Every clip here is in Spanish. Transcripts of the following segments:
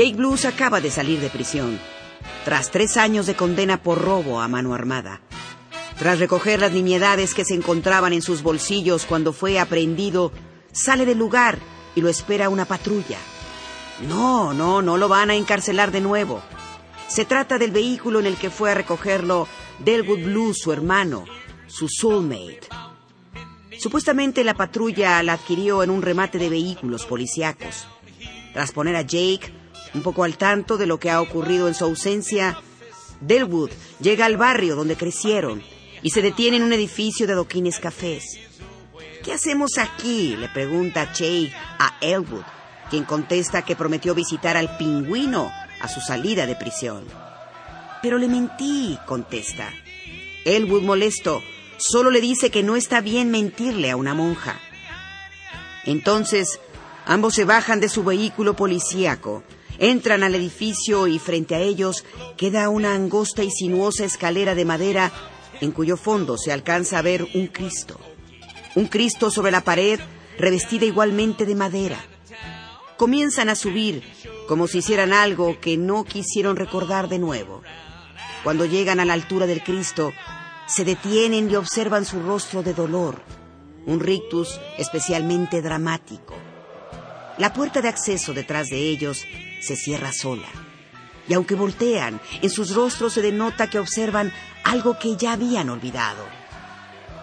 Jake Blues acaba de salir de prisión, tras tres años de condena por robo a mano armada. Tras recoger las nimiedades que se encontraban en sus bolsillos cuando fue aprehendido, sale del lugar y lo espera una patrulla. No, no, no lo van a encarcelar de nuevo. Se trata del vehículo en el que fue a recogerlo Delwood Blues, su hermano, su soulmate. Supuestamente la patrulla la adquirió en un remate de vehículos policíacos. Tras poner a Jake un poco al tanto de lo que ha ocurrido en su ausencia, Delwood llega al barrio donde crecieron y se detiene en un edificio de adoquines cafés. ¿Qué hacemos aquí? le pregunta Jake a Elwood, quien contesta que prometió visitar al pingüino a su salida de prisión. Pero le mentí, contesta. Elwood, molesto, solo le dice que no está bien mentirle a una monja. Entonces, ambos se bajan de su vehículo policíaco Entran al edificio y frente a ellos queda una angosta y sinuosa escalera de madera en cuyo fondo se alcanza a ver un Cristo. Un Cristo sobre la pared revestida igualmente de madera. Comienzan a subir como si hicieran algo que no quisieron recordar de nuevo. Cuando llegan a la altura del Cristo, se detienen y observan su rostro de dolor, un rictus especialmente dramático. La puerta de acceso detrás de ellos se cierra sola. Y aunque voltean, en sus rostros se denota que observan algo que ya habían olvidado.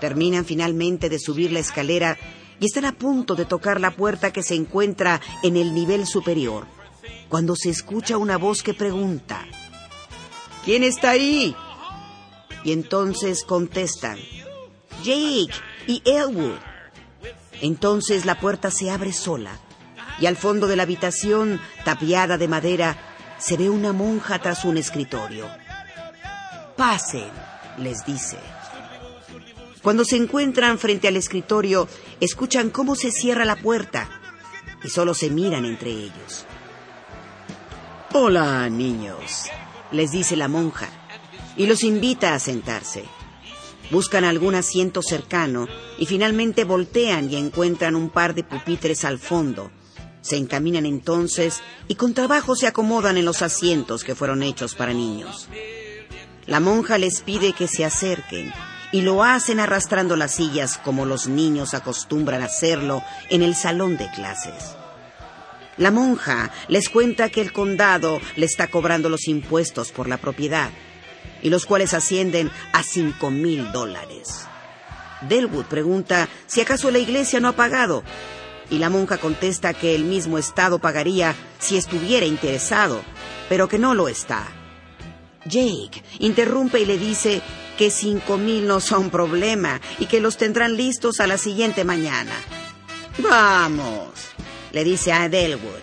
Terminan finalmente de subir la escalera y están a punto de tocar la puerta que se encuentra en el nivel superior, cuando se escucha una voz que pregunta, ¿Quién está ahí? Y entonces contestan, Jake y Elwood. Entonces la puerta se abre sola y al fondo de la habitación, tapiada de madera, se ve una monja tras un escritorio. Pasen, les dice. Cuando se encuentran frente al escritorio, escuchan cómo se cierra la puerta y solo se miran entre ellos. Hola, niños, les dice la monja y los invita a sentarse. Buscan algún asiento cercano y finalmente voltean y encuentran un par de pupitres al fondo, se encaminan entonces y con trabajo se acomodan en los asientos que fueron hechos para niños. La monja les pide que se acerquen y lo hacen arrastrando las sillas como los niños acostumbran hacerlo en el salón de clases. La monja les cuenta que el condado le está cobrando los impuestos por la propiedad, y los cuales ascienden a cinco mil dólares. Delwood pregunta si acaso la iglesia no ha pagado, y la monja contesta que el mismo Estado pagaría si estuviera interesado, pero que no lo está. Jake interrumpe y le dice que cinco mil no son problema y que los tendrán listos a la siguiente mañana. Vamos, le dice a Delwood.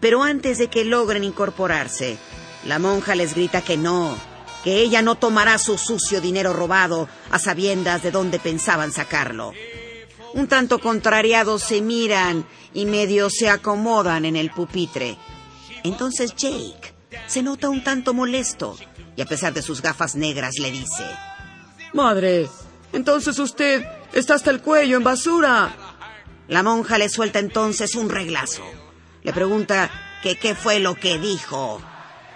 Pero antes de que logren incorporarse, la monja les grita que no, que ella no tomará su sucio dinero robado a sabiendas de dónde pensaban sacarlo. Un tanto contrariados se miran y medio se acomodan en el pupitre. Entonces Jake se nota un tanto molesto y a pesar de sus gafas negras le dice, Madre, entonces usted está hasta el cuello en basura. La monja le suelta entonces un reglazo. Le pregunta que qué fue lo que dijo.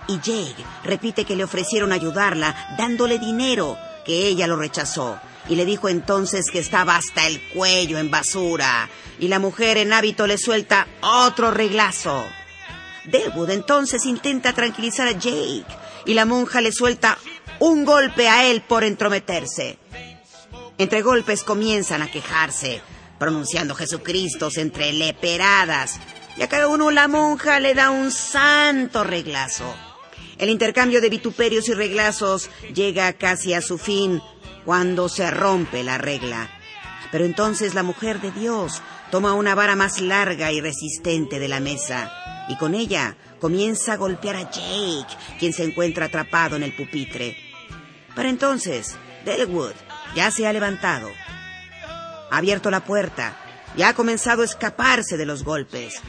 Y Jake repite que le ofrecieron ayudarla dándole dinero, que ella lo rechazó y le dijo entonces que estaba hasta el cuello en basura, y la mujer en hábito le suelta otro reglazo. Delwood entonces intenta tranquilizar a Jake, y la monja le suelta un golpe a él por entrometerse. Entre golpes comienzan a quejarse, pronunciando Jesucristo entre leperadas, y a cada uno la monja le da un santo reglazo. El intercambio de vituperios y reglazos llega casi a su fin cuando se rompe la regla. Pero entonces la mujer de Dios toma una vara más larga y resistente de la mesa y con ella comienza a golpear a Jake, quien se encuentra atrapado en el pupitre. Para entonces, Delwood ya se ha levantado. Ha abierto la puerta y ha comenzado a escaparse de los golpes.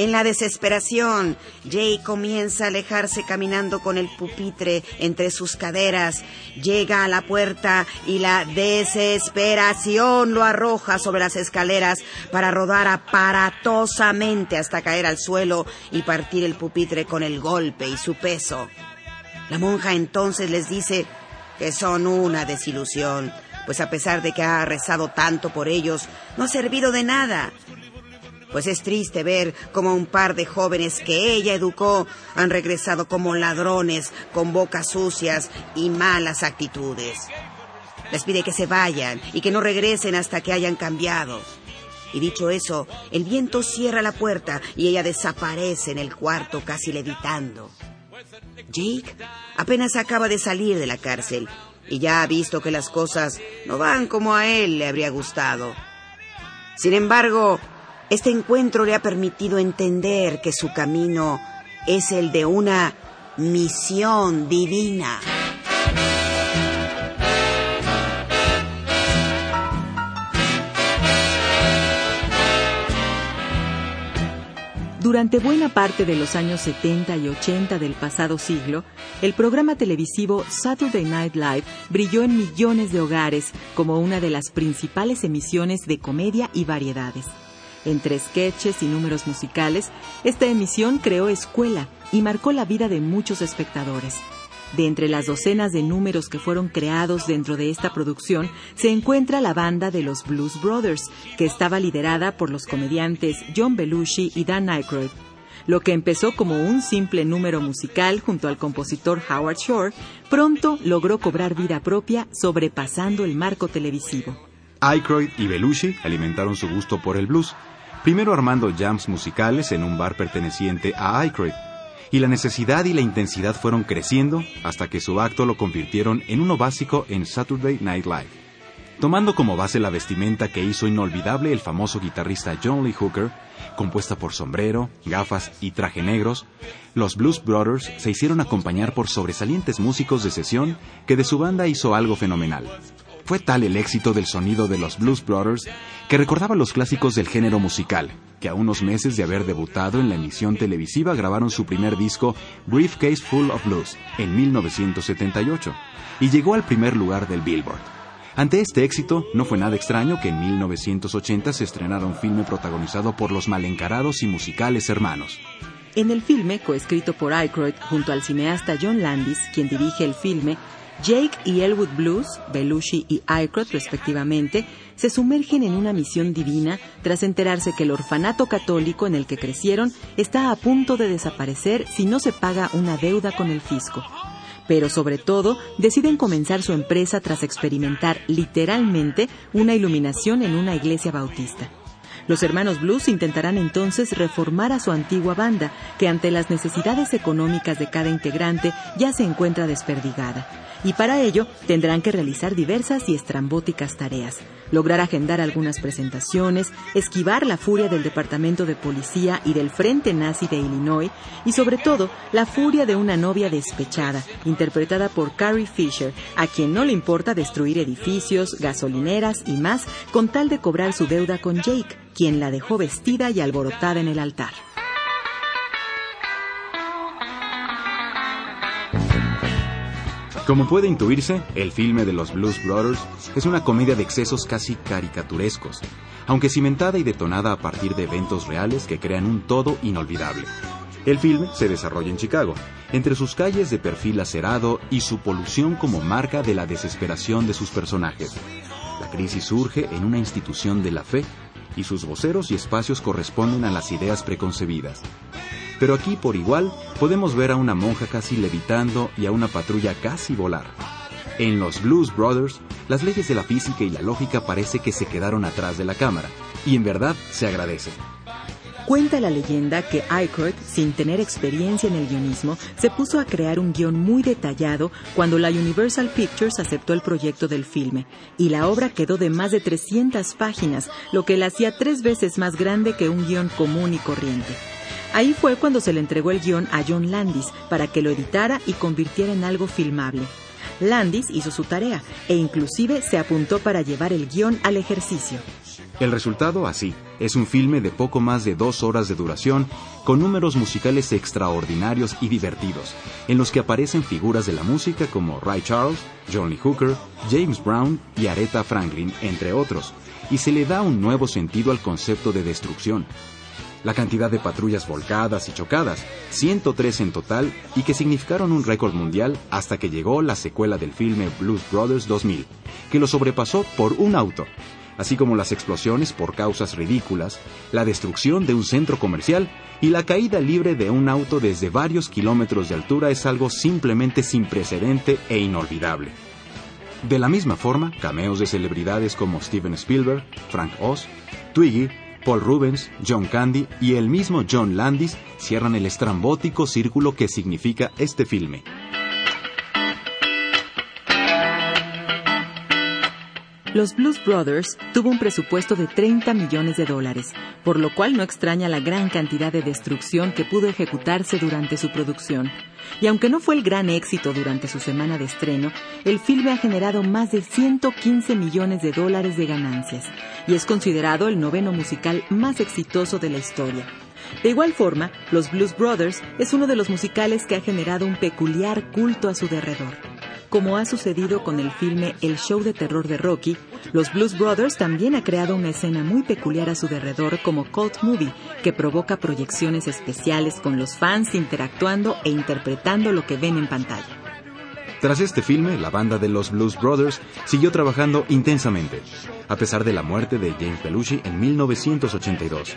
En la desesperación, Jake comienza a alejarse caminando con el pupitre entre sus caderas. Llega a la puerta y la desesperación lo arroja sobre las escaleras para rodar aparatosamente hasta caer al suelo y partir el pupitre con el golpe y su peso. La monja entonces les dice que son una desilusión, pues a pesar de que ha rezado tanto por ellos, no ha servido de nada pues es triste ver cómo un par de jóvenes que ella educó han regresado como ladrones, con bocas sucias y malas actitudes. Les pide que se vayan y que no regresen hasta que hayan cambiado. Y dicho eso, el viento cierra la puerta y ella desaparece en el cuarto casi levitando. Jake apenas acaba de salir de la cárcel y ya ha visto que las cosas no van como a él le habría gustado. Sin embargo, este encuentro le ha permitido entender que su camino es el de una misión divina. Durante buena parte de los años 70 y 80 del pasado siglo, el programa televisivo Saturday Night Live brilló en millones de hogares como una de las principales emisiones de comedia y variedades. Entre sketches y números musicales, esta emisión creó escuela y marcó la vida de muchos espectadores. De entre las docenas de números que fueron creados dentro de esta producción, se encuentra la banda de los Blues Brothers, que estaba liderada por los comediantes John Belushi y Dan Aykroyd. Lo que empezó como un simple número musical junto al compositor Howard Shore, pronto logró cobrar vida propia sobrepasando el marco televisivo. Aykroyd y Belushi alimentaron su gusto por el blues, primero armando jams musicales en un bar perteneciente a Aykroyd, y la necesidad y la intensidad fueron creciendo hasta que su acto lo convirtieron en uno básico en Saturday Night Live. Tomando como base la vestimenta que hizo inolvidable el famoso guitarrista John Lee Hooker, compuesta por sombrero, gafas y traje negros, los Blues Brothers se hicieron acompañar por sobresalientes músicos de sesión que de su banda hizo algo fenomenal. Fue tal el éxito del sonido de los Blues Brothers que recordaba los clásicos del género musical, que a unos meses de haber debutado en la emisión televisiva grabaron su primer disco Briefcase Full of Blues en 1978 y llegó al primer lugar del Billboard. Ante este éxito, no fue nada extraño que en 1980 se estrenara un filme protagonizado por los malencarados y musicales hermanos. En el filme, coescrito por Aykroyd junto al cineasta John Landis, quien dirige el filme, Jake y Elwood Blues, Belushi y Aykroyd respectivamente, se sumergen en una misión divina tras enterarse que el orfanato católico en el que crecieron está a punto de desaparecer si no se paga una deuda con el fisco. Pero sobre todo, deciden comenzar su empresa tras experimentar literalmente una iluminación en una iglesia bautista. Los hermanos Blues intentarán entonces reformar a su antigua banda, que ante las necesidades económicas de cada integrante ya se encuentra desperdigada y para ello tendrán que realizar diversas y estrambóticas tareas, lograr agendar algunas presentaciones, esquivar la furia del Departamento de Policía y del Frente Nazi de Illinois y sobre todo la furia de una novia despechada, interpretada por Carrie Fisher, a quien no le importa destruir edificios, gasolineras y más con tal de cobrar su deuda con Jake, quien la dejó vestida y alborotada en el altar. Como puede intuirse, el filme de los Blues Brothers es una comedia de excesos casi caricaturescos, aunque cimentada y detonada a partir de eventos reales que crean un todo inolvidable. El filme se desarrolla en Chicago, entre sus calles de perfil acerado y su polución como marca de la desesperación de sus personajes. La crisis surge en una institución de la fe y sus voceros y espacios corresponden a las ideas preconcebidas. Pero aquí por igual podemos ver a una monja casi levitando y a una patrulla casi volar. En los Blues Brothers, las leyes de la física y la lógica parece que se quedaron atrás de la cámara, y en verdad se agradece. Cuenta la leyenda que Aykroyd, sin tener experiencia en el guionismo, se puso a crear un guion muy detallado cuando la Universal Pictures aceptó el proyecto del filme, y la obra quedó de más de 300 páginas, lo que la hacía tres veces más grande que un guion común y corriente. Ahí fue cuando se le entregó el guion a John Landis para que lo editara y convirtiera en algo filmable. Landis hizo su tarea e inclusive se apuntó para llevar el guion al ejercicio. El resultado, así, es un filme de poco más de dos horas de duración, con números musicales extraordinarios y divertidos, en los que aparecen figuras de la música como Ray Charles, John Lee Hooker, James Brown y Aretha Franklin, entre otros, y se le da un nuevo sentido al concepto de destrucción. La cantidad de patrullas volcadas y chocadas, 103 en total, y que significaron un récord mundial hasta que llegó la secuela del filme Blues Brothers 2000, que lo sobrepasó por un auto, así como las explosiones por causas ridículas, la destrucción de un centro comercial y la caída libre de un auto desde varios kilómetros de altura es algo simplemente sin precedente e inolvidable. De la misma forma, cameos de celebridades como Steven Spielberg, Frank Oz, Twiggy, Paul Rubens, John Candy y el mismo John Landis cierran el estrambótico círculo que significa este filme. Los Blues Brothers tuvo un presupuesto de 30 millones de dólares, por lo cual no extraña la gran cantidad de destrucción que pudo ejecutarse durante su producción. Y aunque no fue el gran éxito durante su semana de estreno, el filme ha generado más de 115 millones de dólares de ganancias y es considerado el noveno musical más exitoso de la historia. De igual forma, Los Blues Brothers es uno de los musicales que ha generado un peculiar culto a su derredor. Como ha sucedido con el filme El Show de Terror de Rocky, los Blues Brothers también ha creado una escena muy peculiar a su derredor como Cult Movie, que provoca proyecciones especiales con los fans interactuando e interpretando lo que ven en pantalla. Tras este filme, la banda de los Blues Brothers siguió trabajando intensamente, a pesar de la muerte de James Belushi en 1982.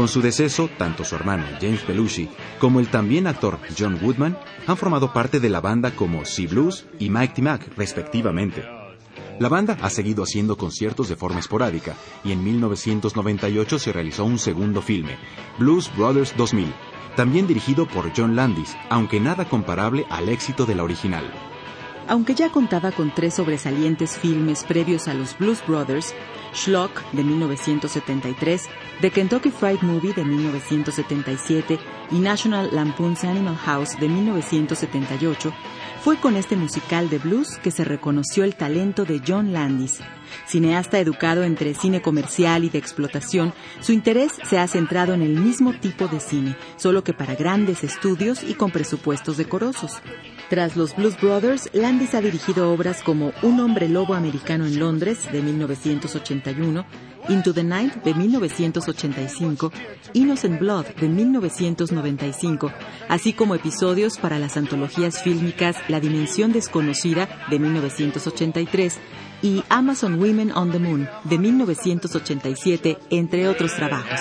Con su deceso, tanto su hermano James Belushi como el también actor John Woodman han formado parte de la banda como Sea Blues y Mike Mac, respectivamente. La banda ha seguido haciendo conciertos de forma esporádica y en 1998 se realizó un segundo filme, Blues Brothers 2000, también dirigido por John Landis, aunque nada comparable al éxito de la original. Aunque ya contaba con tres sobresalientes filmes previos a los Blues Brothers, Schlock de 1973, The Kentucky Fried Movie de 1977 y National Lampoon's Animal House de 1978, fue con este musical de blues que se reconoció el talento de John Landis. Cineasta educado entre cine comercial y de explotación, su interés se ha centrado en el mismo tipo de cine, solo que para grandes estudios y con presupuestos decorosos. Tras los Blues Brothers, Landis ha dirigido obras como Un hombre lobo americano en Londres de 1981, Into the Night de 1985, Innocent Blood de 1995, así como episodios para las antologías fílmicas La Dimensión Desconocida de 1983 y Amazon Women on the Moon de 1987, entre otros trabajos.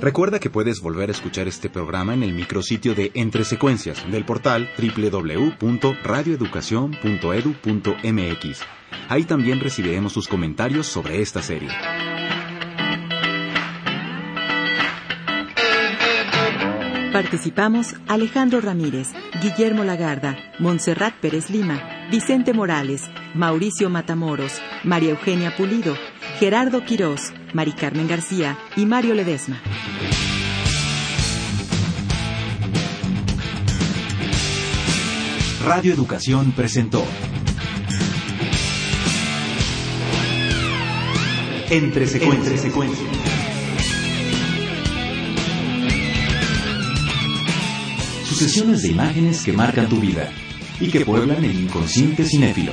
Recuerda que puedes volver a escuchar este programa en el micrositio de Entre Secuencias del portal www.radioeducacion.edu.mx. Ahí también recibiremos sus comentarios sobre esta serie. Participamos Alejandro Ramírez, Guillermo Lagarda, Montserrat Pérez Lima, Vicente Morales, Mauricio Matamoros, María Eugenia Pulido, Gerardo Quirós, Mari Carmen García y Mario Ledesma. Radio Educación presentó Entre secuencias. Sucesiones de imágenes que marcan tu vida y que pueblan el inconsciente cinéfilo.